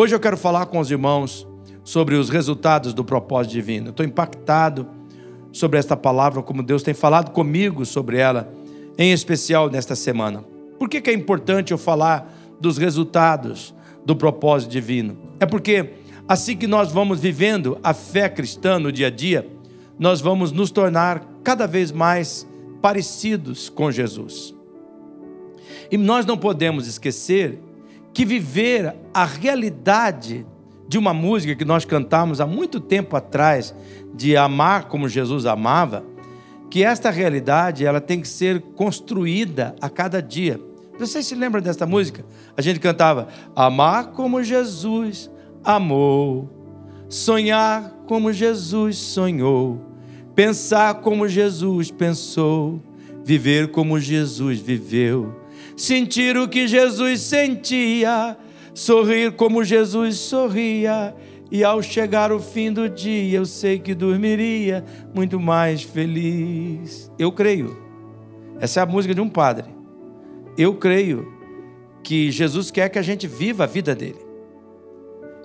Hoje eu quero falar com os irmãos sobre os resultados do propósito divino. Estou impactado sobre esta palavra, como Deus tem falado comigo sobre ela, em especial nesta semana. Por que, que é importante eu falar dos resultados do propósito divino? É porque assim que nós vamos vivendo a fé cristã no dia a dia, nós vamos nos tornar cada vez mais parecidos com Jesus. E nós não podemos esquecer que viver a realidade de uma música que nós cantamos há muito tempo atrás, de amar como Jesus amava, que esta realidade ela tem que ser construída a cada dia. Vocês se lembram desta música? A gente cantava: Amar como Jesus amou, sonhar como Jesus sonhou, pensar como Jesus pensou, viver como Jesus viveu, sentir o que Jesus sentia, sorrir como Jesus sorria. E ao chegar o fim do dia, eu sei que dormiria muito mais feliz. Eu creio. Essa é a música de um padre. Eu creio que Jesus quer que a gente viva a vida dele.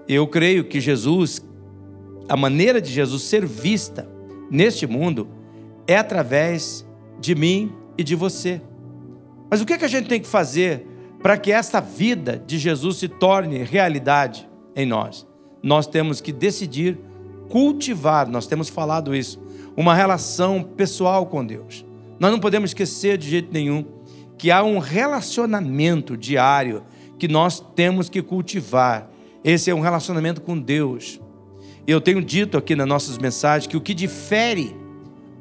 Eu creio que Jesus, a maneira de Jesus ser vista neste mundo é através de mim e de você. Mas o que, é que a gente tem que fazer para que esta vida de Jesus se torne realidade em nós? Nós temos que decidir cultivar, nós temos falado isso, uma relação pessoal com Deus. Nós não podemos esquecer de jeito nenhum que há um relacionamento diário que nós temos que cultivar. Esse é um relacionamento com Deus. Eu tenho dito aqui nas nossas mensagens que o que difere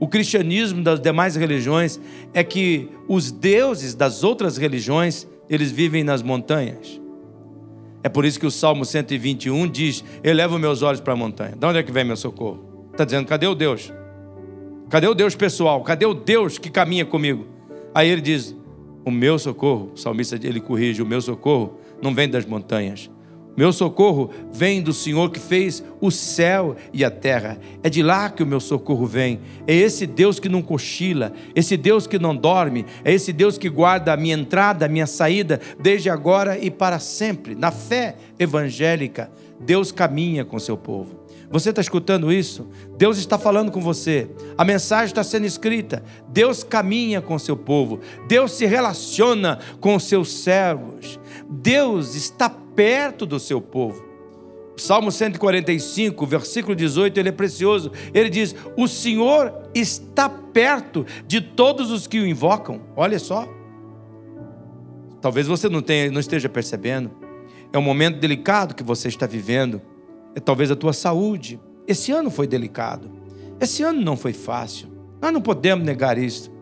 o cristianismo das demais religiões é que os deuses das outras religiões, eles vivem nas montanhas. É por isso que o Salmo 121 diz: Eleva meus olhos para a montanha. De onde é que vem meu socorro? Está dizendo: cadê o Deus? Cadê o Deus pessoal? Cadê o Deus que caminha comigo? Aí ele diz: O meu socorro, o salmista ele corrige: O meu socorro não vem das montanhas, meu socorro vem do Senhor que fez o céu e a terra. É de lá que o meu socorro vem. É esse Deus que não cochila, esse Deus que não dorme, é esse Deus que guarda a minha entrada, a minha saída, desde agora e para sempre. Na fé evangélica, Deus caminha com seu povo. Você está escutando isso? Deus está falando com você. A mensagem está sendo escrita. Deus caminha com seu povo. Deus se relaciona com os seus servos. Deus está perto do seu povo. Salmo 145, versículo 18, ele é precioso. Ele diz: O Senhor está perto de todos os que o invocam. Olha só. Talvez você não, tenha, não esteja percebendo. É um momento delicado que você está vivendo. É talvez a tua saúde. Esse ano foi delicado. Esse ano não foi fácil. Nós não podemos negar isso.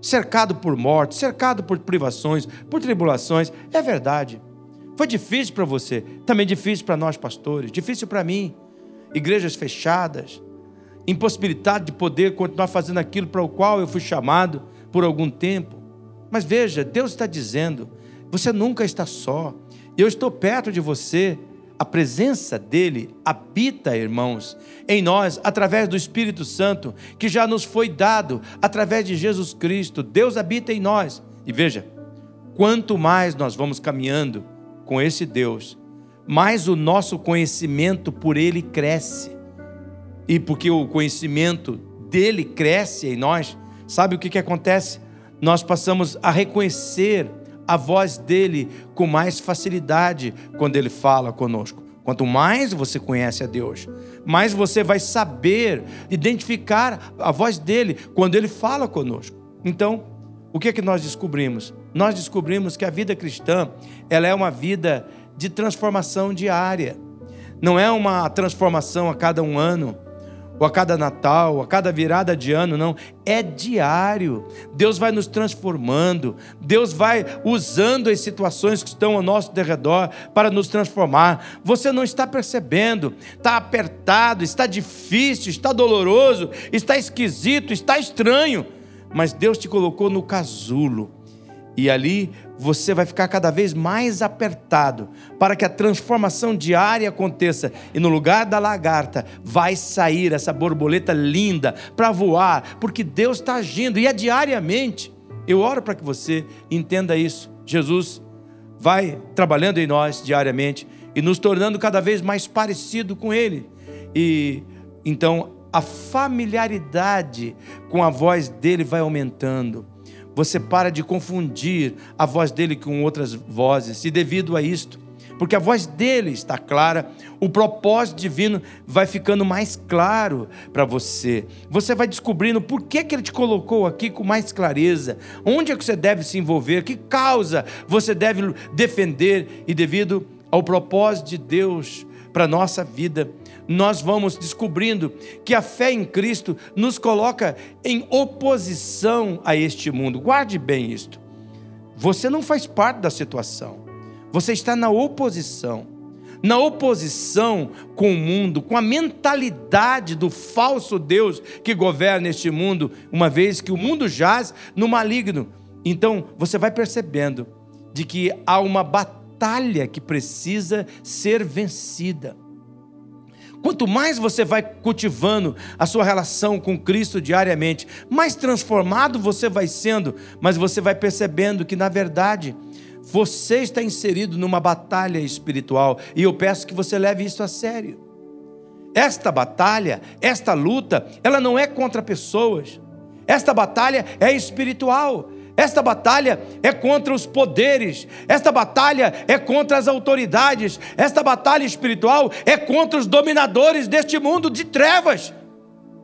Cercado por morte, cercado por privações, por tribulações. É verdade. Foi difícil para você, também difícil para nós pastores, difícil para mim. Igrejas fechadas, impossibilidade de poder continuar fazendo aquilo para o qual eu fui chamado por algum tempo. Mas veja, Deus está dizendo: você nunca está só. Eu estou perto de você. A presença dele habita, irmãos, em nós através do Espírito Santo, que já nos foi dado através de Jesus Cristo. Deus habita em nós. E veja, quanto mais nós vamos caminhando com esse Deus, mais o nosso conhecimento por Ele cresce. E porque o conhecimento dele cresce em nós, sabe o que, que acontece? Nós passamos a reconhecer a voz dele com mais facilidade quando ele fala conosco. Quanto mais você conhece a Deus, mais você vai saber identificar a voz dele quando ele fala conosco. Então, o que é que nós descobrimos? Nós descobrimos que a vida cristã, ela é uma vida de transformação diária. Não é uma transformação a cada um ano, ou a cada Natal, ou a cada virada de ano, não. É diário. Deus vai nos transformando, Deus vai usando as situações que estão ao nosso derredor para nos transformar. Você não está percebendo, está apertado, está difícil, está doloroso, está esquisito, está estranho mas Deus te colocou no casulo. E ali você vai ficar cada vez mais apertado para que a transformação diária aconteça. E no lugar da lagarta vai sair essa borboleta linda para voar, porque Deus está agindo e é diariamente. Eu oro para que você entenda isso. Jesus vai trabalhando em nós diariamente e nos tornando cada vez mais parecido com Ele. E então a familiaridade com a voz dele vai aumentando. Você para de confundir a voz dele com outras vozes, e devido a isto, porque a voz dele está clara, o propósito divino vai ficando mais claro para você. Você vai descobrindo por que, que ele te colocou aqui com mais clareza, onde é que você deve se envolver, que causa você deve defender, e devido ao propósito de Deus para a nossa vida, nós vamos descobrindo que a fé em Cristo nos coloca em oposição a este mundo. Guarde bem isto. Você não faz parte da situação. Você está na oposição. Na oposição com o mundo, com a mentalidade do falso Deus que governa este mundo, uma vez que o mundo jaz no maligno. Então, você vai percebendo de que há uma batalha que precisa ser vencida. Quanto mais você vai cultivando a sua relação com Cristo diariamente, mais transformado você vai sendo, mas você vai percebendo que, na verdade, você está inserido numa batalha espiritual e eu peço que você leve isso a sério. Esta batalha, esta luta, ela não é contra pessoas. Esta batalha é espiritual. Esta batalha é contra os poderes, esta batalha é contra as autoridades, esta batalha espiritual é contra os dominadores deste mundo de trevas.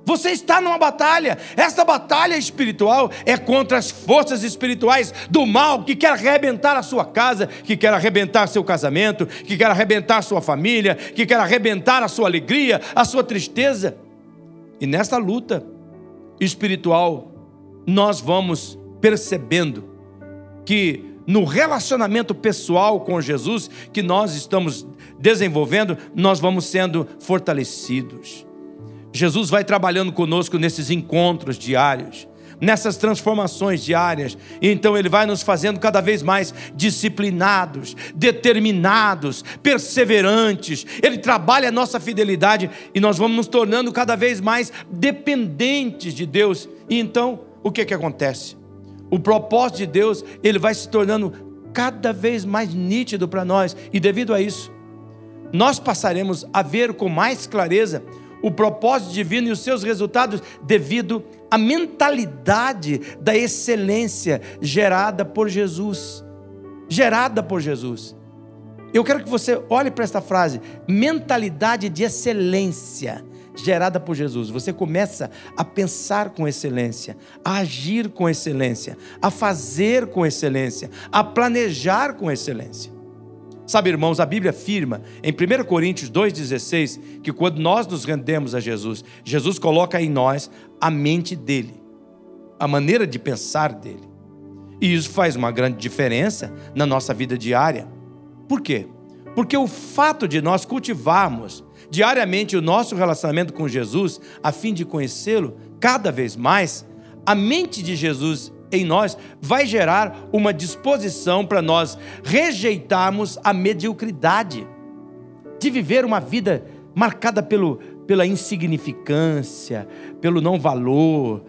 Você está numa batalha. Esta batalha espiritual é contra as forças espirituais do mal que quer arrebentar a sua casa, que quer arrebentar seu casamento, que quer arrebentar sua família, que quer arrebentar a sua alegria, a sua tristeza. E nesta luta espiritual, nós vamos percebendo que no relacionamento pessoal com Jesus que nós estamos desenvolvendo, nós vamos sendo fortalecidos. Jesus vai trabalhando conosco nesses encontros diários, nessas transformações diárias. Então ele vai nos fazendo cada vez mais disciplinados, determinados, perseverantes. Ele trabalha a nossa fidelidade e nós vamos nos tornando cada vez mais dependentes de Deus. E então, o que que acontece? O propósito de Deus, ele vai se tornando cada vez mais nítido para nós. E devido a isso, nós passaremos a ver com mais clareza o propósito divino e os seus resultados devido à mentalidade da excelência gerada por Jesus. Gerada por Jesus. Eu quero que você olhe para esta frase: mentalidade de excelência gerada por Jesus. Você começa a pensar com excelência, a agir com excelência, a fazer com excelência, a planejar com excelência. Sabe, irmãos, a Bíblia afirma em 1 Coríntios 2,16 que quando nós nos rendemos a Jesus, Jesus coloca em nós a mente dele, a maneira de pensar dele. E isso faz uma grande diferença na nossa vida diária. Por quê? Porque o fato de nós cultivarmos diariamente o nosso relacionamento com Jesus, a fim de conhecê-lo cada vez mais, a mente de Jesus em nós vai gerar uma disposição para nós rejeitarmos a mediocridade, de viver uma vida marcada pelo, pela insignificância, pelo não valor.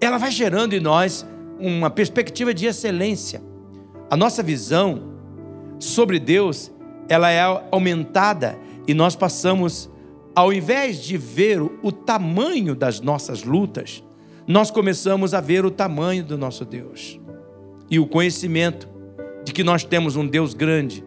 Ela vai gerando em nós uma perspectiva de excelência. A nossa visão sobre Deus, ela é aumentada e nós passamos, ao invés de ver o tamanho das nossas lutas, nós começamos a ver o tamanho do nosso Deus e o conhecimento de que nós temos um Deus grande.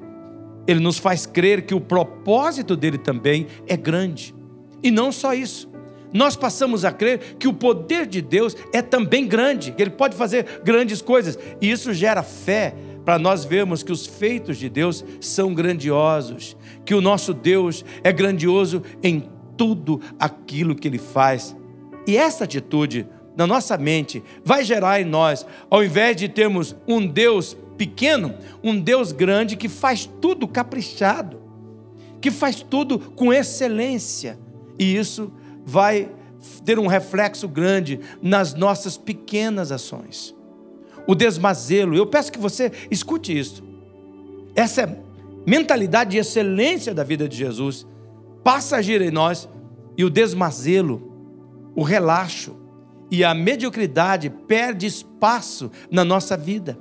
Ele nos faz crer que o propósito dele também é grande. E não só isso, nós passamos a crer que o poder de Deus é também grande, que ele pode fazer grandes coisas, e isso gera fé para nós vermos que os feitos de Deus são grandiosos, que o nosso Deus é grandioso em tudo aquilo que ele faz. E essa atitude na nossa mente vai gerar em nós, ao invés de termos um Deus pequeno, um Deus grande que faz tudo caprichado, que faz tudo com excelência. E isso vai ter um reflexo grande nas nossas pequenas ações. O desmazelo, eu peço que você escute isso. Essa mentalidade de excelência da vida de Jesus passa a agir em nós e o desmazelo, o relaxo, e a mediocridade perde espaço na nossa vida.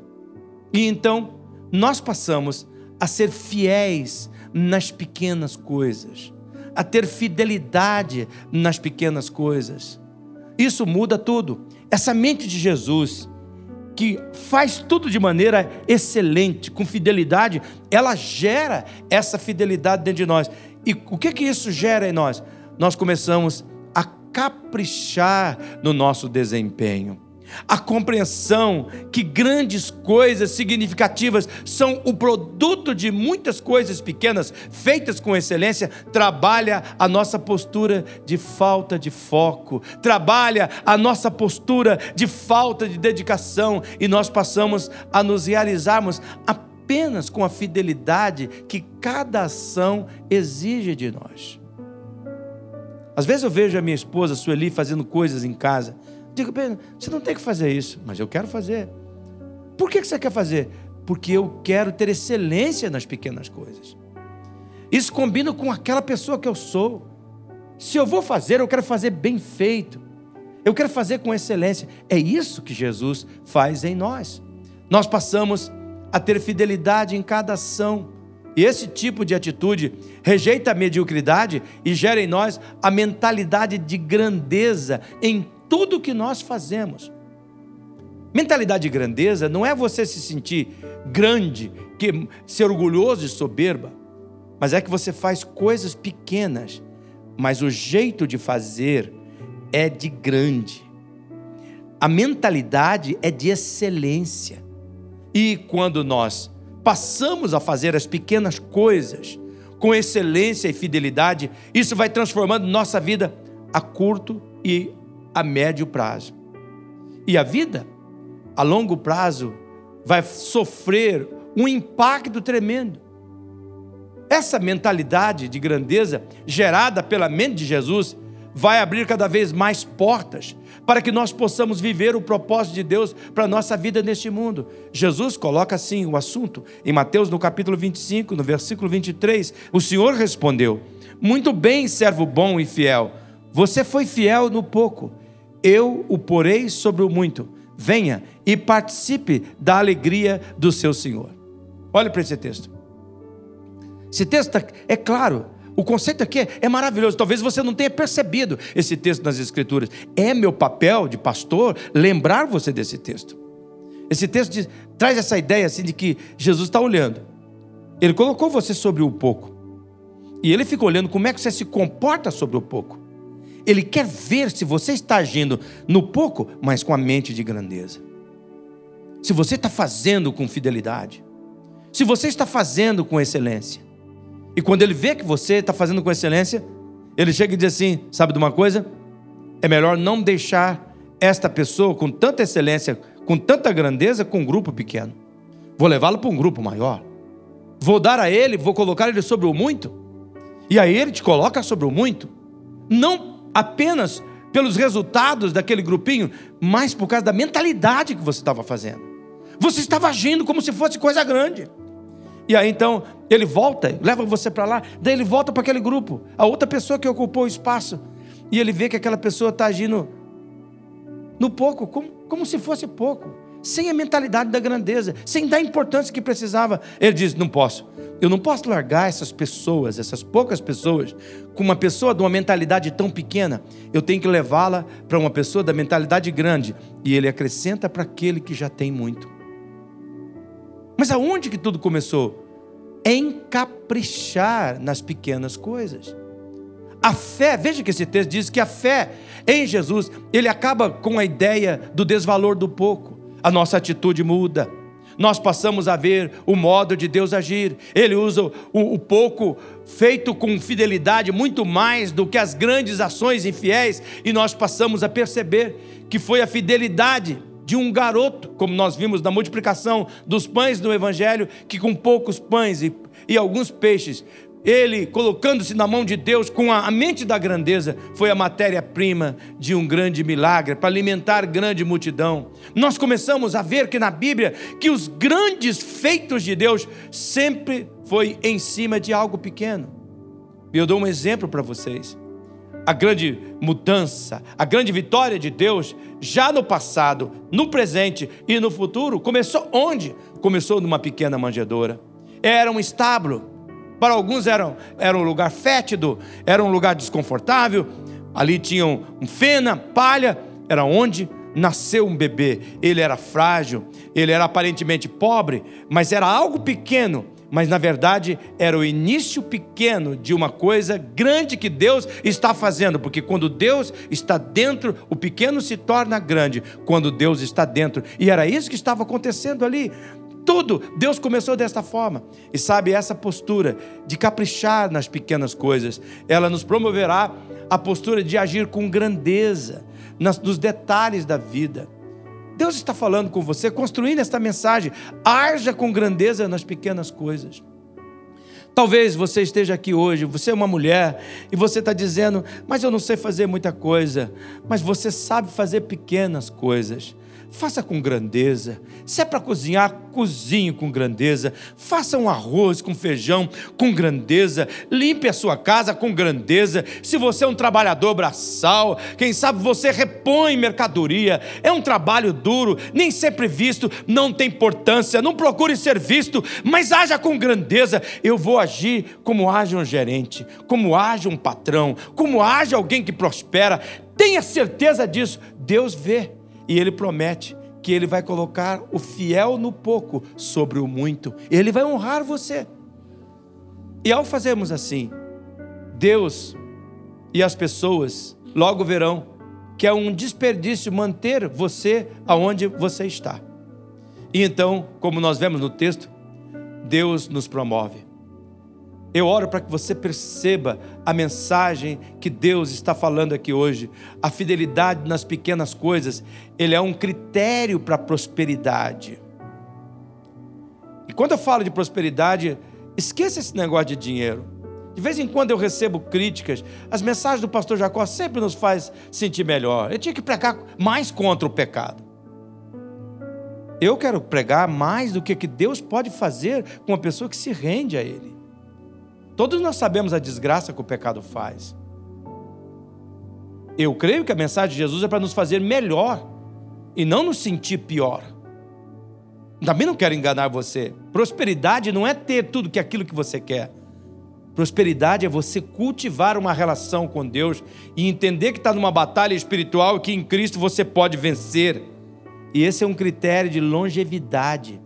E então nós passamos a ser fiéis nas pequenas coisas, a ter fidelidade nas pequenas coisas. Isso muda tudo. Essa mente de Jesus, que faz tudo de maneira excelente, com fidelidade, ela gera essa fidelidade dentro de nós. E o que que isso gera em nós? Nós começamos a caprichar no nosso desempenho a compreensão que grandes coisas significativas são o produto de muitas coisas pequenas feitas com excelência, trabalha a nossa postura de falta de foco, trabalha a nossa postura de falta de dedicação e nós passamos a nos realizarmos apenas com a fidelidade que cada ação exige de nós. Às vezes eu vejo a minha esposa, Sueli, fazendo coisas em casa Digo, Pedro, você não tem que fazer isso, mas eu quero fazer. Por que você quer fazer? Porque eu quero ter excelência nas pequenas coisas. Isso combina com aquela pessoa que eu sou. Se eu vou fazer, eu quero fazer bem feito. Eu quero fazer com excelência. É isso que Jesus faz em nós. Nós passamos a ter fidelidade em cada ação. E esse tipo de atitude rejeita a mediocridade e gera em nós a mentalidade de grandeza em tudo que nós fazemos. Mentalidade de grandeza não é você se sentir grande, que ser orgulhoso e soberba, mas é que você faz coisas pequenas, mas o jeito de fazer é de grande. A mentalidade é de excelência. E quando nós passamos a fazer as pequenas coisas com excelência e fidelidade, isso vai transformando nossa vida a curto e a médio prazo. E a vida, a longo prazo, vai sofrer um impacto tremendo. Essa mentalidade de grandeza gerada pela mente de Jesus vai abrir cada vez mais portas para que nós possamos viver o propósito de Deus para a nossa vida neste mundo. Jesus coloca assim o assunto em Mateus no capítulo 25, no versículo 23. O Senhor respondeu: Muito bem, servo bom e fiel. Você foi fiel no pouco, eu o porei sobre o muito. Venha e participe da alegria do seu Senhor. Olhe para esse texto. Esse texto tá, é claro. O conceito aqui é maravilhoso. Talvez você não tenha percebido esse texto nas Escrituras. É meu papel de pastor lembrar você desse texto. Esse texto diz, traz essa ideia assim de que Jesus está olhando. Ele colocou você sobre o pouco. E ele fica olhando como é que você se comporta sobre o pouco. Ele quer ver se você está agindo no pouco, mas com a mente de grandeza. Se você está fazendo com fidelidade. Se você está fazendo com excelência. E quando ele vê que você está fazendo com excelência, ele chega e diz assim: sabe de uma coisa? É melhor não deixar esta pessoa com tanta excelência, com tanta grandeza, com um grupo pequeno. Vou levá-lo para um grupo maior. Vou dar a ele, vou colocar ele sobre o muito. E aí ele te coloca sobre o muito. Não apenas pelos resultados daquele grupinho, mas por causa da mentalidade que você estava fazendo. Você estava agindo como se fosse coisa grande. E aí então ele volta, leva você para lá, daí ele volta para aquele grupo, a outra pessoa que ocupou o espaço, e ele vê que aquela pessoa está agindo no pouco, como, como se fosse pouco sem a mentalidade da grandeza, sem dar a importância que precisava. Ele diz: Não posso. Eu não posso largar essas pessoas, essas poucas pessoas, com uma pessoa de uma mentalidade tão pequena. Eu tenho que levá-la para uma pessoa da mentalidade grande. E ele acrescenta para aquele que já tem muito. Mas aonde que tudo começou? Em caprichar nas pequenas coisas. A fé, veja que esse texto diz que a fé em Jesus, ele acaba com a ideia do desvalor do pouco a nossa atitude muda. Nós passamos a ver o modo de Deus agir. Ele usa o, o pouco feito com fidelidade muito mais do que as grandes ações infiéis, e nós passamos a perceber que foi a fidelidade de um garoto, como nós vimos na multiplicação dos pães do Evangelho, que com poucos pães e, e alguns peixes ele, colocando-se na mão de Deus com a mente da grandeza, foi a matéria-prima de um grande milagre para alimentar grande multidão. Nós começamos a ver que na Bíblia que os grandes feitos de Deus sempre foi em cima de algo pequeno. Eu dou um exemplo para vocês. A grande mudança, a grande vitória de Deus, já no passado, no presente e no futuro, começou onde? Começou numa pequena manjedoura. era um estábulo. Para alguns era, era um lugar fétido, era um lugar desconfortável. Ali tinham fena, palha, era onde nasceu um bebê. Ele era frágil, ele era aparentemente pobre, mas era algo pequeno. Mas na verdade era o início pequeno de uma coisa grande que Deus está fazendo, porque quando Deus está dentro, o pequeno se torna grande, quando Deus está dentro. E era isso que estava acontecendo ali. Tudo, Deus começou desta forma. E sabe, essa postura de caprichar nas pequenas coisas, ela nos promoverá a postura de agir com grandeza nas, nos detalhes da vida. Deus está falando com você, construindo esta mensagem. Arja com grandeza nas pequenas coisas. Talvez você esteja aqui hoje, você é uma mulher, e você está dizendo, mas eu não sei fazer muita coisa. Mas você sabe fazer pequenas coisas faça com grandeza. Se é para cozinhar, cozinhe com grandeza. Faça um arroz com feijão com grandeza. Limpe a sua casa com grandeza. Se você é um trabalhador braçal, quem sabe você repõe mercadoria. É um trabalho duro, nem sempre visto, não tem importância. Não procure ser visto, mas haja com grandeza. Eu vou agir como age um gerente, como age um patrão, como age alguém que prospera. Tenha certeza disso. Deus vê. E ele promete que ele vai colocar o fiel no pouco sobre o muito. Ele vai honrar você. E ao fazermos assim, Deus e as pessoas logo verão que é um desperdício manter você aonde você está. E então, como nós vemos no texto, Deus nos promove. Eu oro para que você perceba a mensagem que Deus está falando aqui hoje. A fidelidade nas pequenas coisas, ele é um critério para a prosperidade. E quando eu falo de prosperidade, esqueça esse negócio de dinheiro. De vez em quando eu recebo críticas. As mensagens do pastor Jacó sempre nos faz sentir melhor. Eu tinha que pregar mais contra o pecado. Eu quero pregar mais do que que Deus pode fazer com uma pessoa que se rende a ele. Todos nós sabemos a desgraça que o pecado faz. Eu creio que a mensagem de Jesus é para nos fazer melhor e não nos sentir pior. Também não quero enganar você. Prosperidade não é ter tudo que aquilo que você quer. Prosperidade é você cultivar uma relação com Deus e entender que está numa batalha espiritual e que em Cristo você pode vencer. E esse é um critério de longevidade.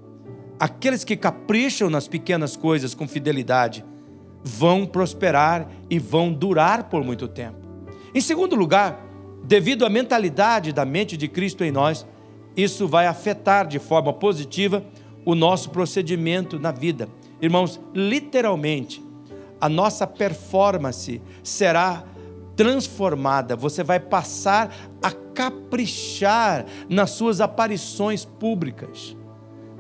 Aqueles que capricham nas pequenas coisas com fidelidade vão prosperar e vão durar por muito tempo. Em segundo lugar, devido à mentalidade da mente de Cristo em nós, isso vai afetar de forma positiva o nosso procedimento na vida. Irmãos, literalmente, a nossa performance será transformada. Você vai passar a caprichar nas suas aparições públicas,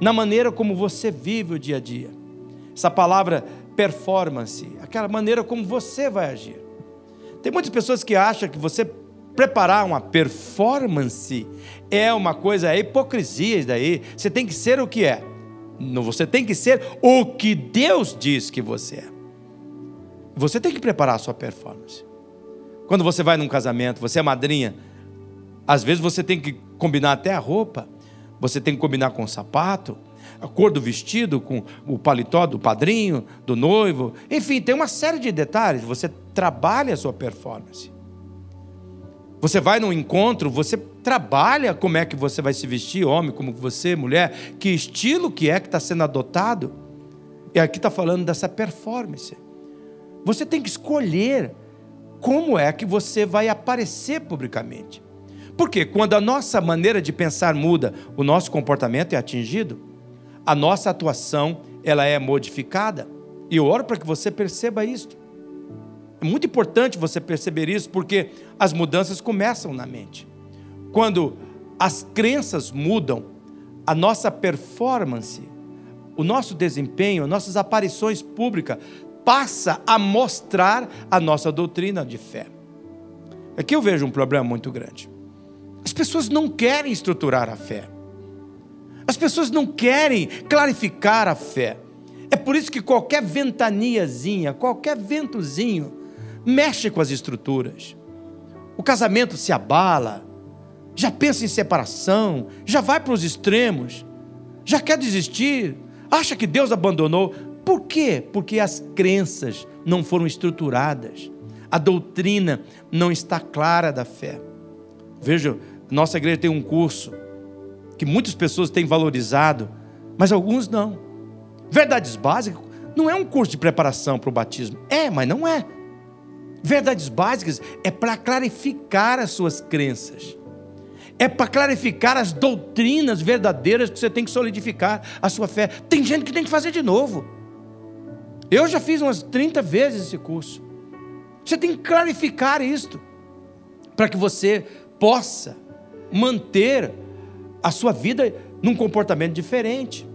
na maneira como você vive o dia a dia. Essa palavra performance, aquela maneira como você vai agir. Tem muitas pessoas que acham que você preparar uma performance é uma coisa, é hipocrisia isso daí. Você tem que ser o que é. Você tem que ser o que Deus diz que você é. Você tem que preparar a sua performance. Quando você vai num casamento, você é madrinha, às vezes você tem que combinar até a roupa, você tem que combinar com o sapato, a cor do vestido, com o paletó do padrinho, do noivo. Enfim, tem uma série de detalhes. Você trabalha a sua performance. Você vai num encontro, você trabalha como é que você vai se vestir, homem, como você, mulher, que estilo que é que está sendo adotado. E aqui está falando dessa performance. Você tem que escolher como é que você vai aparecer publicamente. Porque quando a nossa maneira de pensar muda, o nosso comportamento é atingido a nossa atuação ela é modificada. E eu oro para que você perceba isso. É muito importante você perceber isso, porque as mudanças começam na mente. Quando as crenças mudam, a nossa performance, o nosso desempenho, nossas aparições públicas passa a mostrar a nossa doutrina de fé. Aqui eu vejo um problema muito grande. As pessoas não querem estruturar a fé. As pessoas não querem clarificar a fé. É por isso que qualquer ventaniazinha, qualquer ventozinho, mexe com as estruturas. O casamento se abala, já pensa em separação, já vai para os extremos, já quer desistir, acha que Deus abandonou. Por quê? Porque as crenças não foram estruturadas, a doutrina não está clara da fé. Veja, nossa igreja tem um curso que muitas pessoas têm valorizado, mas alguns não. Verdades básicas não é um curso de preparação para o batismo. É, mas não é. Verdades básicas é para clarificar as suas crenças. É para clarificar as doutrinas verdadeiras que você tem que solidificar a sua fé. Tem gente que tem que fazer de novo. Eu já fiz umas 30 vezes esse curso. Você tem que clarificar isto para que você possa manter a sua vida num comportamento diferente.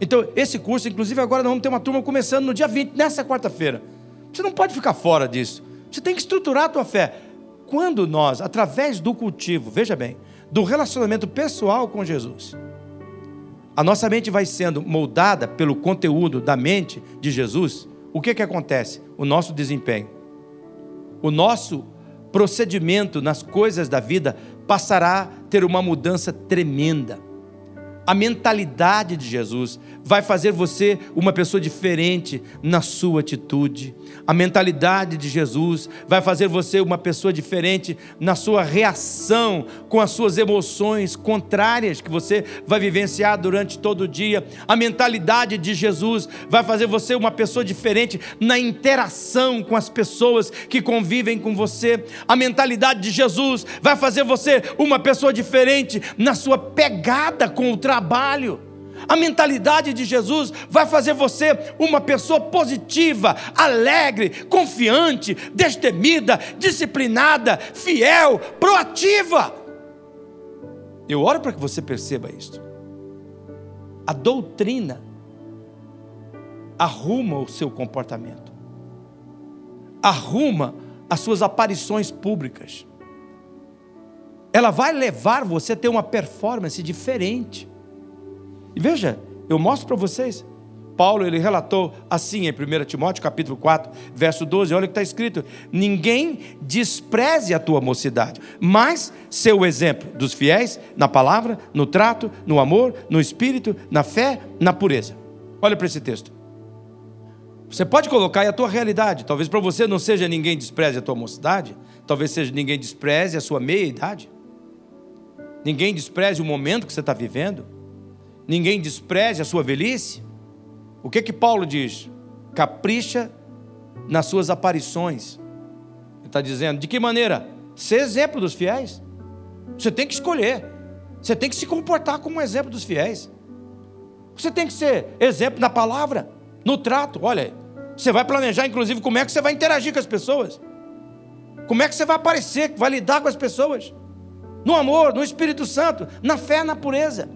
Então, esse curso, inclusive, agora nós vamos ter uma turma começando no dia 20, nessa quarta-feira. Você não pode ficar fora disso. Você tem que estruturar a tua fé. Quando nós, através do cultivo, veja bem, do relacionamento pessoal com Jesus, a nossa mente vai sendo moldada pelo conteúdo da mente de Jesus, o que, que acontece? O nosso desempenho, o nosso procedimento nas coisas da vida passará a ter uma mudança tremenda. A mentalidade de Jesus vai fazer você uma pessoa diferente na sua atitude. A mentalidade de Jesus vai fazer você uma pessoa diferente na sua reação com as suas emoções contrárias que você vai vivenciar durante todo o dia. A mentalidade de Jesus vai fazer você uma pessoa diferente na interação com as pessoas que convivem com você. A mentalidade de Jesus vai fazer você uma pessoa diferente na sua pegada com o trabalho. A mentalidade de Jesus vai fazer você uma pessoa positiva, alegre, confiante, destemida, disciplinada, fiel, proativa. Eu oro para que você perceba isto. A doutrina arruma o seu comportamento, arruma as suas aparições públicas. Ela vai levar você a ter uma performance diferente. E veja, eu mostro para vocês. Paulo ele relatou assim em 1 Timóteo capítulo 4, verso 12, olha o que está escrito: Ninguém despreze a tua mocidade, mas seu exemplo dos fiéis na palavra, no trato, no amor, no espírito, na fé, na pureza. Olha para esse texto. Você pode colocar aí a tua realidade. Talvez para você não seja ninguém despreze a tua mocidade, talvez seja ninguém despreze a sua meia idade, ninguém despreze o momento que você está vivendo ninguém despreze a sua velhice. O que que Paulo diz? Capricha nas suas aparições. Ele está dizendo, de que maneira? Ser exemplo dos fiéis. Você tem que escolher. Você tem que se comportar como um exemplo dos fiéis. Você tem que ser exemplo na palavra, no trato. Olha, você vai planejar, inclusive, como é que você vai interagir com as pessoas. Como é que você vai aparecer, vai lidar com as pessoas. No amor, no Espírito Santo, na fé, na pureza.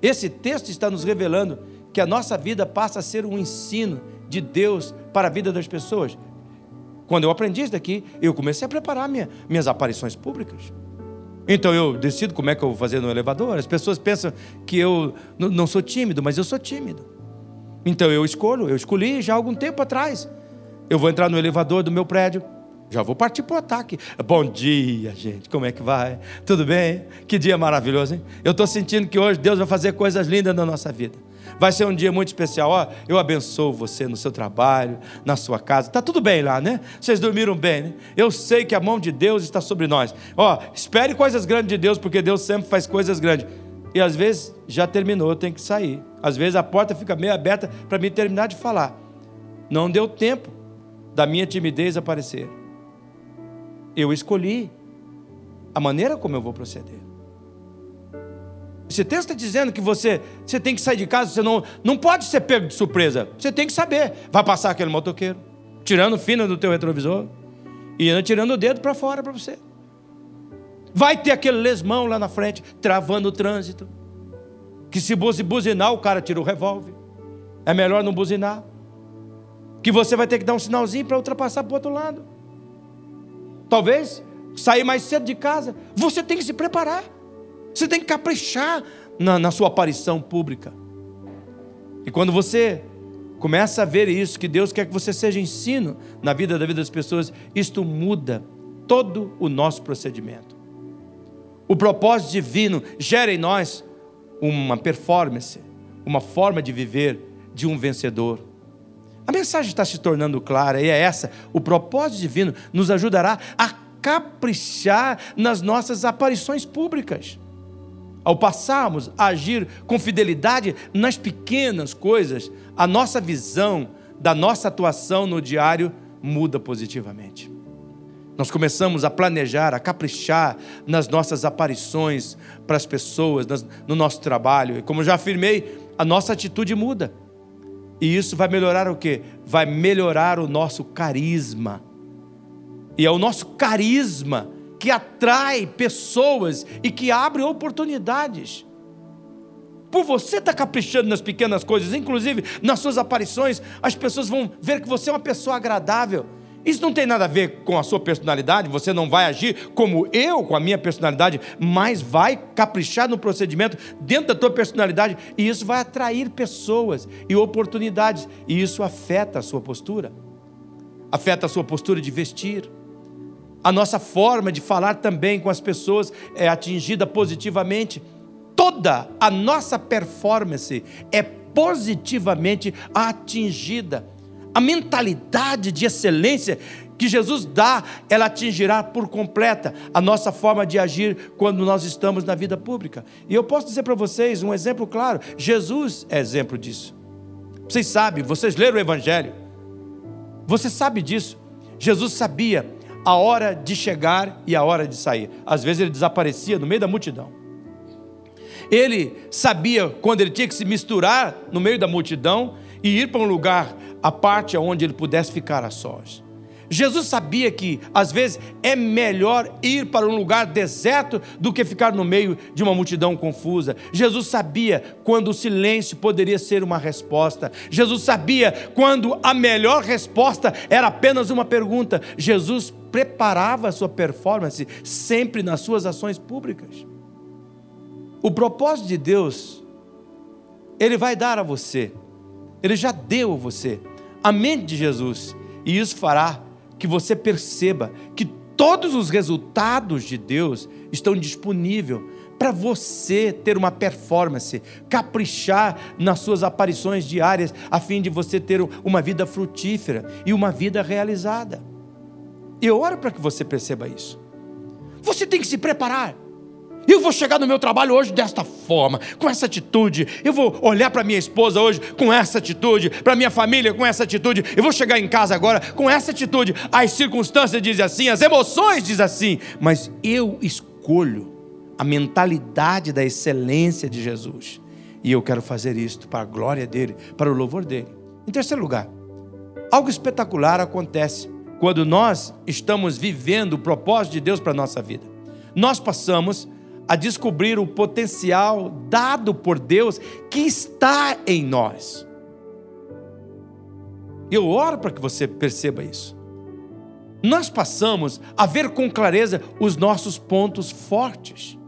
Esse texto está nos revelando que a nossa vida passa a ser um ensino de Deus para a vida das pessoas. Quando eu aprendi isso daqui, eu comecei a preparar minha, minhas aparições públicas. Então eu decido como é que eu vou fazer no elevador. As pessoas pensam que eu não sou tímido, mas eu sou tímido. Então eu escolho, eu escolhi já há algum tempo atrás. Eu vou entrar no elevador do meu prédio, já vou partir para o ataque. Bom dia, gente. Como é que vai? Tudo bem? Que dia maravilhoso, hein? Eu estou sentindo que hoje Deus vai fazer coisas lindas na nossa vida. Vai ser um dia muito especial. Ó, eu abençoo você no seu trabalho, na sua casa. Tá tudo bem lá, né? Vocês dormiram bem, né? Eu sei que a mão de Deus está sobre nós. Ó, espere coisas grandes de Deus, porque Deus sempre faz coisas grandes. E às vezes já terminou, eu tenho que sair. Às vezes a porta fica meio aberta para mim terminar de falar. Não deu tempo da minha timidez aparecer. Eu escolhi a maneira como eu vou proceder. Esse texto está dizendo que você, você tem que sair de casa, você não, não pode ser pego de surpresa. Você tem que saber. Vai passar aquele motoqueiro, tirando fina do teu retrovisor e tirando o dedo para fora para você. Vai ter aquele lesmão lá na frente, travando o trânsito. Que se buzinar, o cara tira o revólver. É melhor não buzinar. Que você vai ter que dar um sinalzinho para ultrapassar para o outro lado talvez sair mais cedo de casa. Você tem que se preparar. Você tem que caprichar na, na sua aparição pública. E quando você começa a ver isso, que Deus quer que você seja ensino na vida da vida das pessoas, isto muda todo o nosso procedimento. O propósito divino gera em nós uma performance, uma forma de viver de um vencedor. A mensagem está se tornando clara e é essa: o propósito divino nos ajudará a caprichar nas nossas aparições públicas. Ao passarmos a agir com fidelidade nas pequenas coisas, a nossa visão da nossa atuação no diário muda positivamente. Nós começamos a planejar, a caprichar nas nossas aparições para as pessoas, no nosso trabalho. E como já afirmei, a nossa atitude muda. E isso vai melhorar o quê? Vai melhorar o nosso carisma. E é o nosso carisma que atrai pessoas e que abre oportunidades. Por você estar tá caprichando nas pequenas coisas, inclusive nas suas aparições, as pessoas vão ver que você é uma pessoa agradável. Isso não tem nada a ver com a sua personalidade, você não vai agir como eu, com a minha personalidade, mas vai caprichar no procedimento dentro da tua personalidade, e isso vai atrair pessoas e oportunidades, e isso afeta a sua postura. Afeta a sua postura de vestir, a nossa forma de falar também com as pessoas é atingida positivamente. Toda a nossa performance é positivamente atingida. A mentalidade de excelência que Jesus dá, ela atingirá por completa a nossa forma de agir quando nós estamos na vida pública. E eu posso dizer para vocês um exemplo claro: Jesus é exemplo disso. Vocês sabem, vocês leram o Evangelho, você sabe disso. Jesus sabia a hora de chegar e a hora de sair. Às vezes ele desaparecia no meio da multidão. Ele sabia quando ele tinha que se misturar no meio da multidão e ir para um lugar à parte onde ele pudesse ficar a sós. Jesus sabia que, às vezes, é melhor ir para um lugar deserto do que ficar no meio de uma multidão confusa. Jesus sabia quando o silêncio poderia ser uma resposta. Jesus sabia quando a melhor resposta era apenas uma pergunta. Jesus preparava a sua performance sempre nas suas ações públicas. O propósito de Deus, Ele vai dar a você, Ele já deu a você a mente de Jesus, e isso fará que você perceba que todos os resultados de Deus estão disponíveis para você ter uma performance, caprichar nas suas aparições diárias, a fim de você ter uma vida frutífera e uma vida realizada. Eu oro para que você perceba isso. Você tem que se preparar. Eu vou chegar no meu trabalho hoje desta forma, com essa atitude. Eu vou olhar para minha esposa hoje com essa atitude, para minha família com essa atitude. Eu vou chegar em casa agora com essa atitude. As circunstâncias dizem assim, as emoções dizem assim, mas eu escolho a mentalidade da excelência de Jesus. E eu quero fazer isto para a glória dele, para o louvor dele. Em terceiro lugar, algo espetacular acontece quando nós estamos vivendo o propósito de Deus para a nossa vida. Nós passamos a descobrir o potencial dado por Deus que está em nós. Eu oro para que você perceba isso. Nós passamos a ver com clareza os nossos pontos fortes,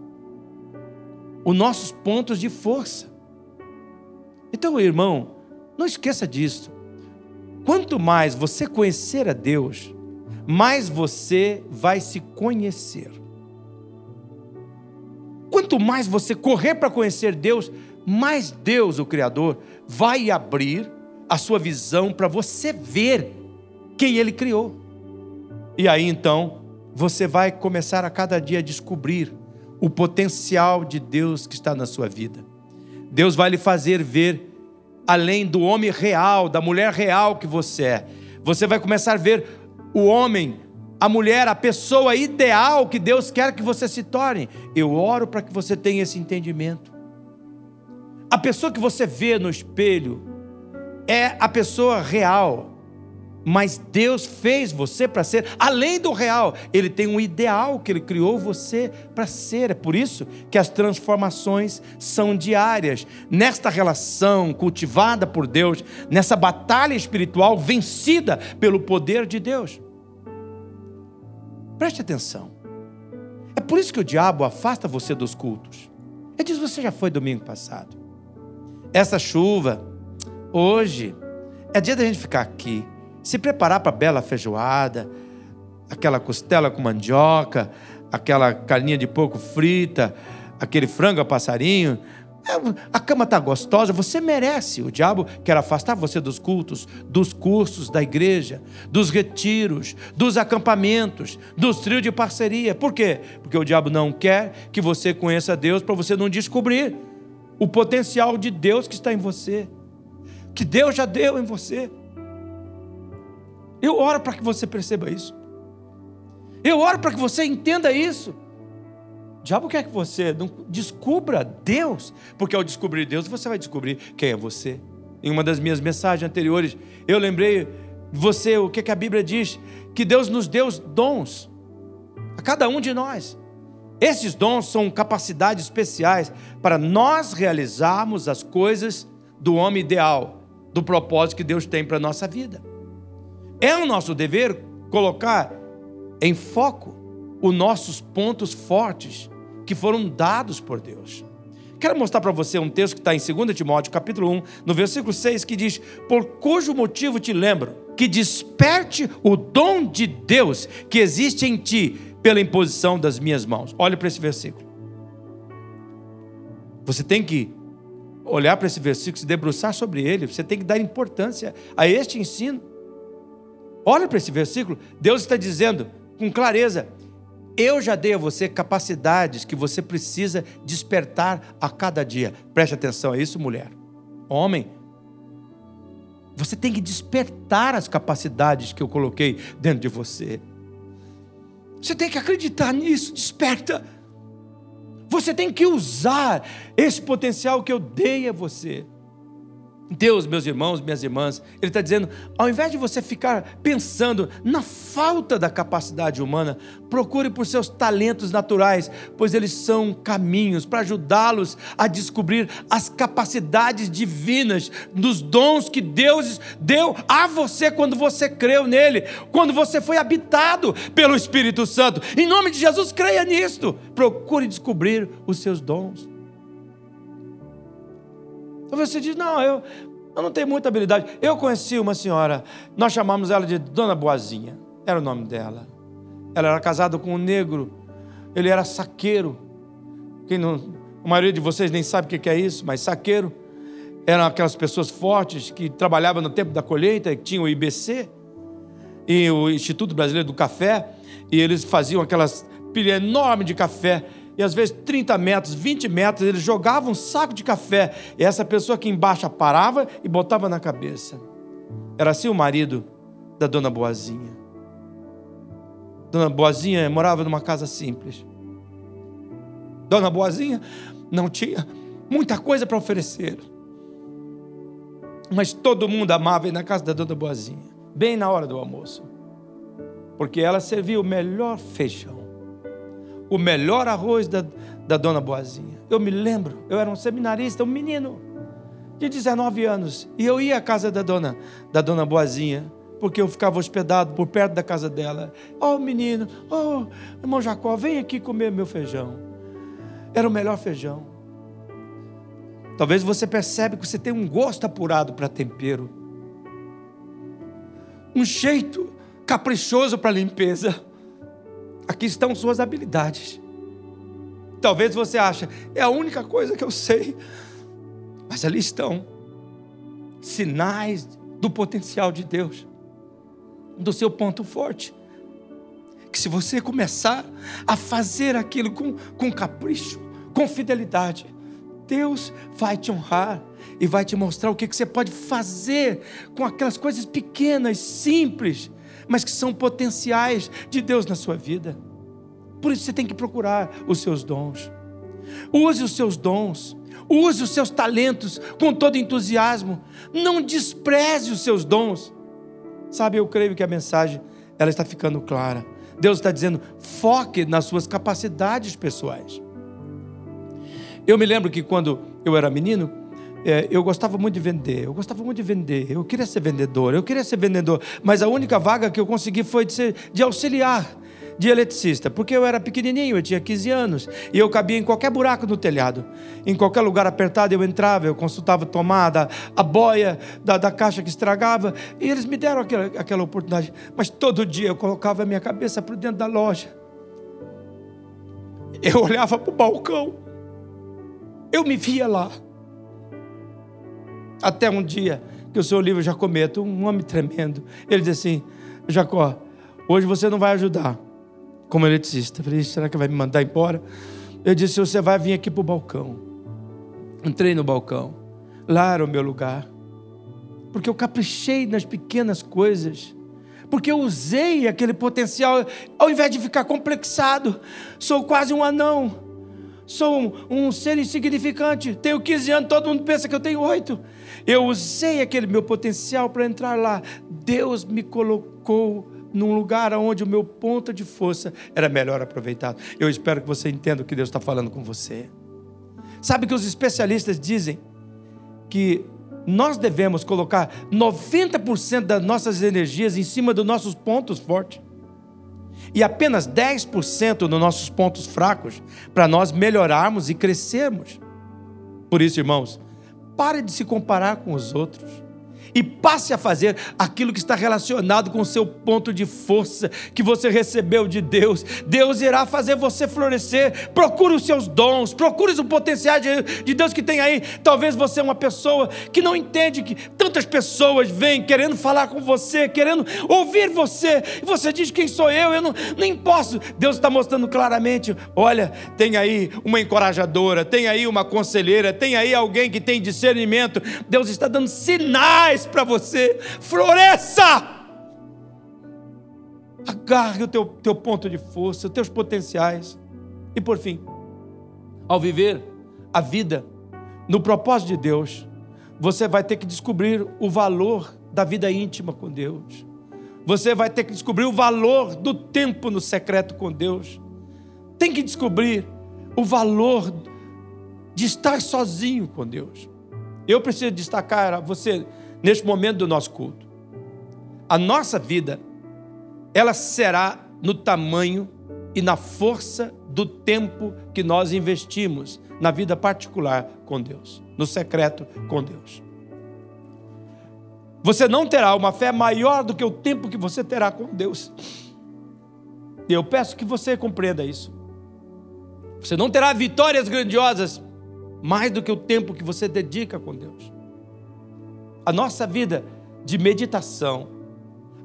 os nossos pontos de força. Então, irmão, não esqueça disso. Quanto mais você conhecer a Deus, mais você vai se conhecer. Quanto mais você correr para conhecer Deus, mais Deus, o Criador, vai abrir a sua visão para você ver quem Ele criou. E aí então, você vai começar a cada dia a descobrir o potencial de Deus que está na sua vida. Deus vai lhe fazer ver além do homem real, da mulher real que você é. Você vai começar a ver o homem a mulher, a pessoa ideal que Deus quer que você se torne. Eu oro para que você tenha esse entendimento. A pessoa que você vê no espelho é a pessoa real, mas Deus fez você para ser além do real. Ele tem um ideal que ele criou você para ser. É por isso que as transformações são diárias. Nesta relação cultivada por Deus, nessa batalha espiritual vencida pelo poder de Deus. Preste atenção. É por isso que o diabo afasta você dos cultos. Ele diz: Você já foi domingo passado. Essa chuva, hoje, é dia da gente ficar aqui, se preparar para a bela feijoada, aquela costela com mandioca, aquela carninha de porco frita, aquele frango a passarinho, a cama está gostosa, você merece. O diabo quer afastar você dos cultos, dos cursos da igreja, dos retiros, dos acampamentos, dos trios de parceria. Por quê? Porque o diabo não quer que você conheça Deus para você não descobrir o potencial de Deus que está em você, que Deus já deu em você. Eu oro para que você perceba isso. Eu oro para que você entenda isso. O diabo quer que você não descubra Deus, porque ao descobrir Deus você vai descobrir quem é você. Em uma das minhas mensagens anteriores, eu lembrei você o que, que a Bíblia diz: que Deus nos deu dons, a cada um de nós. Esses dons são capacidades especiais para nós realizarmos as coisas do homem ideal, do propósito que Deus tem para a nossa vida. É o nosso dever colocar em foco os nossos pontos fortes que foram dados por Deus. Quero mostrar para você um texto que está em 2 Timóteo, capítulo 1, no versículo 6, que diz: Por cujo motivo te lembro que desperte o dom de Deus que existe em ti pela imposição das minhas mãos. Olhe para esse versículo. Você tem que olhar para esse versículo, se debruçar sobre ele, você tem que dar importância a este ensino. Olha para esse versículo, Deus está dizendo: com clareza. Eu já dei a você capacidades que você precisa despertar a cada dia. Preste atenção, é isso, mulher. Homem, você tem que despertar as capacidades que eu coloquei dentro de você. Você tem que acreditar nisso, desperta. Você tem que usar esse potencial que eu dei a você. Deus, meus irmãos, minhas irmãs, Ele está dizendo: ao invés de você ficar pensando na falta da capacidade humana, procure por seus talentos naturais, pois eles são caminhos para ajudá-los a descobrir as capacidades divinas, dos dons que Deus deu a você quando você creu nele, quando você foi habitado pelo Espírito Santo. Em nome de Jesus, creia nisto. Procure descobrir os seus dons. Então você diz: não, eu, eu não tenho muita habilidade. Eu conheci uma senhora, nós chamamos ela de Dona Boazinha, era o nome dela. Ela era casada com um negro, ele era saqueiro. Quem não, a maioria de vocês nem sabe o que é isso, mas saqueiro eram aquelas pessoas fortes que trabalhavam no tempo da colheita, que tinham o IBC e o Instituto Brasileiro do Café, e eles faziam aquelas pilhas enormes de café e às vezes 30 metros, 20 metros, eles jogavam um saco de café. E essa pessoa aqui embaixo parava e botava na cabeça. Era assim o marido da dona Boazinha. Dona Boazinha morava numa casa simples. Dona Boazinha não tinha muita coisa para oferecer. Mas todo mundo amava ir na casa da Dona Boazinha, bem na hora do almoço. Porque ela servia o melhor feijão o melhor arroz da, da dona Boazinha. Eu me lembro, eu era um seminarista, um menino de 19 anos, e eu ia à casa da dona, da dona Boazinha, porque eu ficava hospedado por perto da casa dela. Oh, menino, oh, irmão Jacó, vem aqui comer meu feijão. Era o melhor feijão. Talvez você percebe que você tem um gosto apurado para tempero. Um jeito caprichoso para limpeza. Aqui estão suas habilidades. Talvez você ache, é a única coisa que eu sei. Mas ali estão sinais do potencial de Deus, do seu ponto forte. Que se você começar a fazer aquilo com, com capricho, com fidelidade, Deus vai te honrar e vai te mostrar o que, que você pode fazer com aquelas coisas pequenas, simples, mas que são potenciais de Deus na sua vida. Por isso você tem que procurar os seus dons. Use os seus dons. Use os seus talentos com todo entusiasmo. Não despreze os seus dons. Sabe, eu creio que a mensagem ela está ficando clara. Deus está dizendo: foque nas suas capacidades pessoais. Eu me lembro que quando eu era menino, é, eu gostava muito de vender, eu gostava muito de vender, eu queria ser vendedor, eu queria ser vendedor, mas a única vaga que eu consegui foi de, ser, de auxiliar de eletricista, porque eu era pequenininho, eu tinha 15 anos, e eu cabia em qualquer buraco no telhado. Em qualquer lugar apertado eu entrava, eu consultava a tomada, a boia da, da caixa que estragava, e eles me deram aquela, aquela oportunidade. Mas todo dia eu colocava a minha cabeça para dentro da loja. Eu olhava para o balcão Eu me via lá. Até um dia que o seu livro já cometa, um homem tremendo. Ele diz assim: Jacó, hoje você não vai ajudar como eletricista. Eu falei: será que vai me mandar embora? Eu disse: você vai vir aqui para o balcão. Entrei no balcão. Lá era o meu lugar. Porque eu caprichei nas pequenas coisas. Porque eu usei aquele potencial, ao invés de ficar complexado. Sou quase um anão. Sou um, um ser insignificante. Tenho 15 anos, todo mundo pensa que eu tenho oito. Eu usei aquele meu potencial para entrar lá. Deus me colocou num lugar onde o meu ponto de força era melhor aproveitado. Eu espero que você entenda o que Deus está falando com você. Sabe que os especialistas dizem que nós devemos colocar 90% das nossas energias em cima dos nossos pontos fortes e apenas 10% nos nossos pontos fracos para nós melhorarmos e crescermos. Por isso, irmãos, pare de se comparar com os outros e passe a fazer aquilo que está relacionado com o seu ponto de força que você recebeu de Deus. Deus irá fazer você florescer. Procure os seus dons, procure o potencial de Deus que tem aí. Talvez você é uma pessoa que não entende que tantas pessoas vêm querendo falar com você, querendo ouvir você, e você diz: Quem sou eu? Eu não, nem posso. Deus está mostrando claramente: olha, tem aí uma encorajadora, tem aí uma conselheira, tem aí alguém que tem discernimento. Deus está dando sinais para você. Floresça! Agarre o teu, teu ponto de força, os teus potenciais. E por fim, ao viver a vida no propósito de Deus, você vai ter que descobrir o valor da vida íntima com Deus. Você vai ter que descobrir o valor do tempo no secreto com Deus. Tem que descobrir o valor de estar sozinho com Deus. Eu preciso destacar você neste momento do nosso culto. A nossa vida, ela será no tamanho e na força do tempo que nós investimos na vida particular com Deus, no secreto com Deus. Você não terá uma fé maior do que o tempo que você terá com Deus. Eu peço que você compreenda isso. Você não terá vitórias grandiosas mais do que o tempo que você dedica com Deus. A nossa vida de meditação,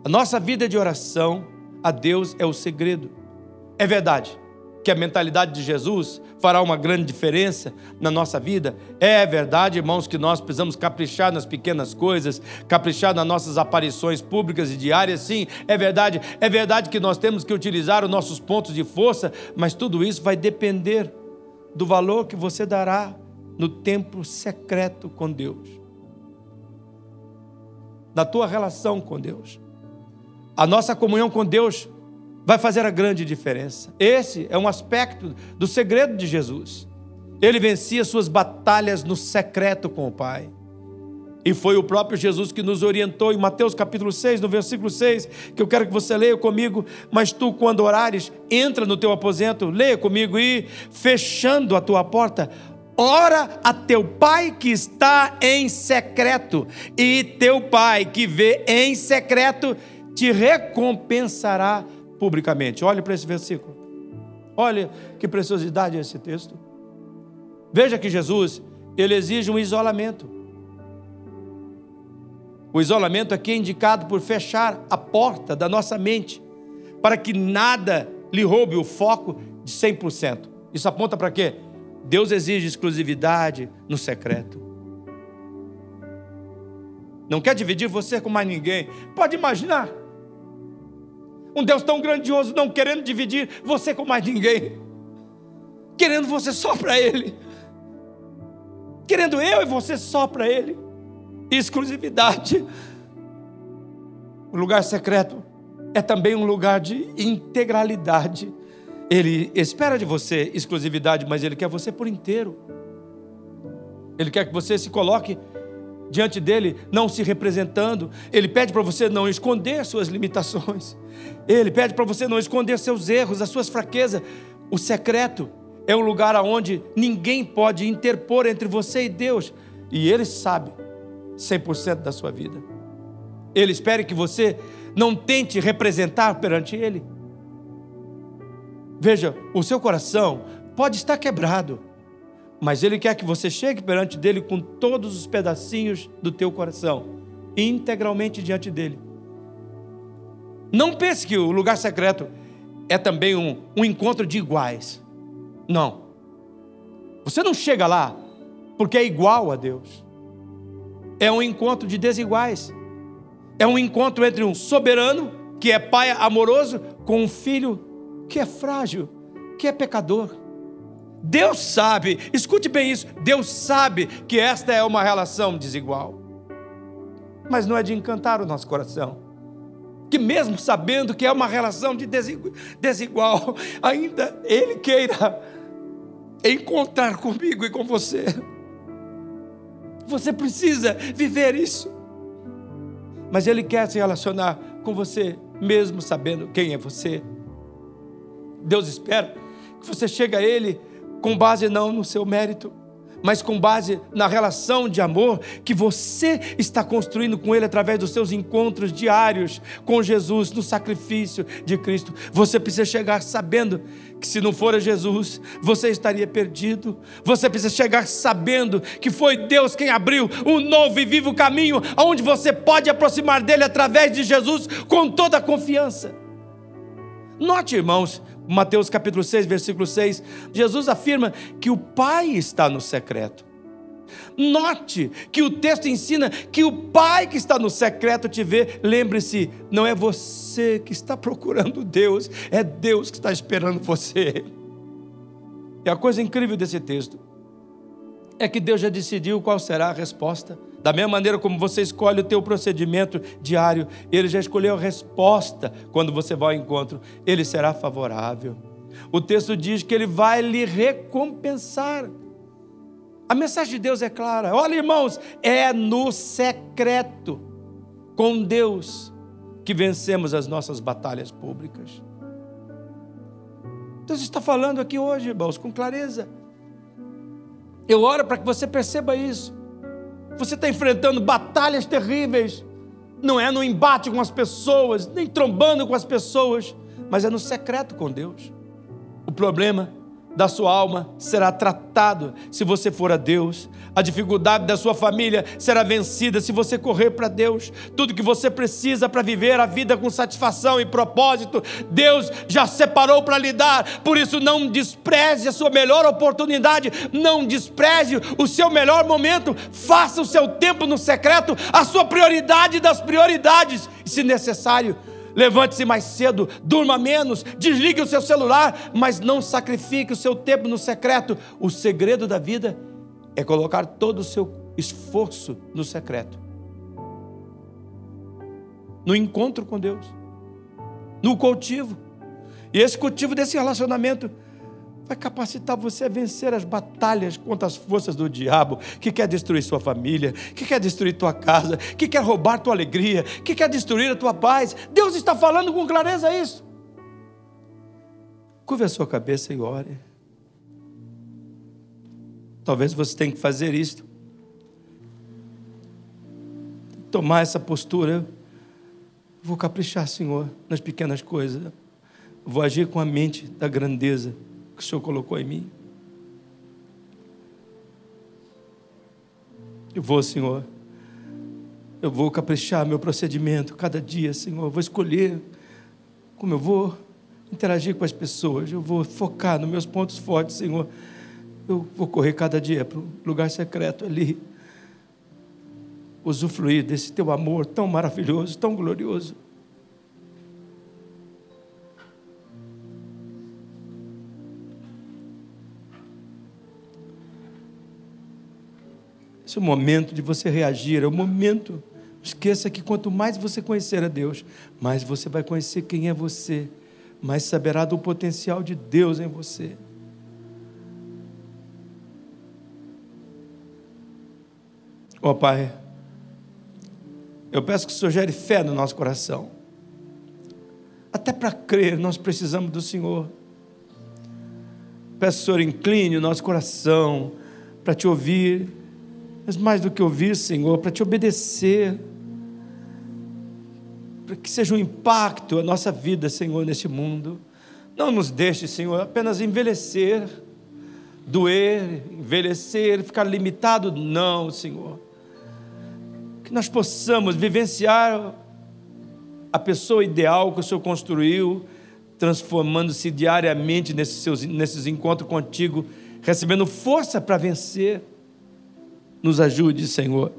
a nossa vida de oração a Deus é o segredo. É verdade que a mentalidade de Jesus fará uma grande diferença na nossa vida. É verdade, irmãos, que nós precisamos caprichar nas pequenas coisas, caprichar nas nossas aparições públicas e diárias. Sim, é verdade. É verdade que nós temos que utilizar os nossos pontos de força, mas tudo isso vai depender do valor que você dará no tempo secreto com Deus da tua relação com Deus. A nossa comunhão com Deus vai fazer a grande diferença. Esse é um aspecto do segredo de Jesus. Ele vencia suas batalhas no secreto com o Pai. E foi o próprio Jesus que nos orientou em Mateus capítulo 6, no versículo 6, que eu quero que você leia comigo. Mas tu, quando orares, entra no teu aposento, leia comigo e, fechando a tua porta, Ora a teu pai que está em secreto, e teu pai que vê em secreto te recompensará publicamente. Olhe para esse versículo. Olha que preciosidade é esse texto. Veja que Jesus, ele exige um isolamento. O isolamento aqui é indicado por fechar a porta da nossa mente, para que nada lhe roube o foco de 100%. Isso aponta para quê? Deus exige exclusividade no secreto. Não quer dividir você com mais ninguém. Pode imaginar. Um Deus tão grandioso não querendo dividir você com mais ninguém. Querendo você só para Ele. Querendo eu e você só para Ele. Exclusividade. O lugar secreto é também um lugar de integralidade. Ele espera de você exclusividade, mas ele quer você por inteiro. Ele quer que você se coloque diante dele, não se representando. Ele pede para você não esconder suas limitações. Ele pede para você não esconder seus erros, as suas fraquezas. O secreto é um lugar onde ninguém pode interpor entre você e Deus. E ele sabe 100% da sua vida. Ele espera que você não tente representar perante ele. Veja, o seu coração pode estar quebrado, Mas Ele quer que você chegue perante dele com todos os pedacinhos do teu coração, integralmente diante dele. Não pense que o lugar secreto é também um, um encontro de iguais. Não. Você não chega lá porque é igual a Deus. É um encontro de desiguais. É um encontro entre um soberano, que é pai amoroso, com um filho que é frágil, que é pecador. Deus sabe, escute bem isso, Deus sabe que esta é uma relação desigual. Mas não é de encantar o nosso coração. Que mesmo sabendo que é uma relação de desigual, ainda Ele queira encontrar comigo e com você. Você precisa viver isso. Mas Ele quer se relacionar com você, mesmo sabendo quem é você. Deus espera que você chegue a Ele com base não no seu mérito, mas com base na relação de amor que você está construindo com Ele através dos seus encontros diários com Jesus, no sacrifício de Cristo. Você precisa chegar sabendo que se não for a Jesus, você estaria perdido. Você precisa chegar sabendo que foi Deus quem abriu um novo e vivo caminho, onde você pode aproximar dele através de Jesus com toda a confiança. Note, irmãos, Mateus capítulo 6, versículo 6, Jesus afirma que o Pai está no secreto. Note que o texto ensina que o Pai que está no secreto te vê. Lembre-se, não é você que está procurando Deus, é Deus que está esperando você. E a coisa incrível desse texto é que Deus já decidiu qual será a resposta. Da mesma maneira como você escolhe o teu procedimento diário, Ele já escolheu a resposta quando você vai ao encontro. Ele será favorável. O texto diz que Ele vai lhe recompensar. A mensagem de Deus é clara. Olha, irmãos, é no secreto, com Deus, que vencemos as nossas batalhas públicas. Deus está falando aqui hoje, irmãos, com clareza. Eu oro para que você perceba isso. Você está enfrentando batalhas terríveis. Não é no embate com as pessoas, nem trombando com as pessoas, mas é no secreto com Deus. O problema da sua alma será tratado se você for a Deus. A dificuldade da sua família será vencida se você correr para Deus. Tudo que você precisa para viver a vida com satisfação e propósito, Deus já separou para lhe dar. Por isso, não despreze a sua melhor oportunidade, não despreze o seu melhor momento. Faça o seu tempo no secreto a sua prioridade das prioridades. E, se necessário, Levante-se mais cedo, durma menos, desligue o seu celular, mas não sacrifique o seu tempo no secreto. O segredo da vida é colocar todo o seu esforço no secreto. No encontro com Deus, no cultivo. E esse cultivo desse relacionamento vai capacitar você a vencer as batalhas contra as forças do diabo, que quer destruir sua família, que quer destruir tua casa, que quer roubar tua alegria, que quer destruir a tua paz. Deus está falando com clareza isso. Curve a sua cabeça e ore. Talvez você tenha que fazer isto. Tomar essa postura. Vou caprichar, Senhor, nas pequenas coisas. Vou agir com a mente da grandeza que o Senhor colocou em mim. Eu vou, Senhor. Eu vou caprichar meu procedimento cada dia, Senhor. Eu vou escolher como eu vou interagir com as pessoas. Eu vou focar nos meus pontos fortes, Senhor. Eu vou correr cada dia para um lugar secreto ali. Usufruir desse teu amor tão maravilhoso, tão glorioso. Esse é o momento de você reagir, é o momento. Esqueça que quanto mais você conhecer a Deus, mais você vai conhecer quem é você, mais saberá do potencial de Deus em você. Ó oh, Pai, eu peço que o Senhor gere fé no nosso coração. Até para crer, nós precisamos do Senhor. Peço, Senhor, incline o nosso coração para te ouvir mas mais do que ouvir, Senhor, para te obedecer, para que seja um impacto a nossa vida, Senhor, neste mundo. Não nos deixe, Senhor, apenas envelhecer, doer, envelhecer, ficar limitado. Não, Senhor. Que nós possamos vivenciar a pessoa ideal que o Senhor construiu, transformando-se diariamente nesses, seus, nesses encontros contigo, recebendo força para vencer. Nos ajude, Senhor,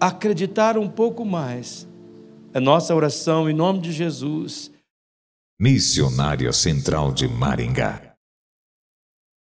a acreditar um pouco mais. É nossa oração em nome de Jesus. Missionária Central de Maringá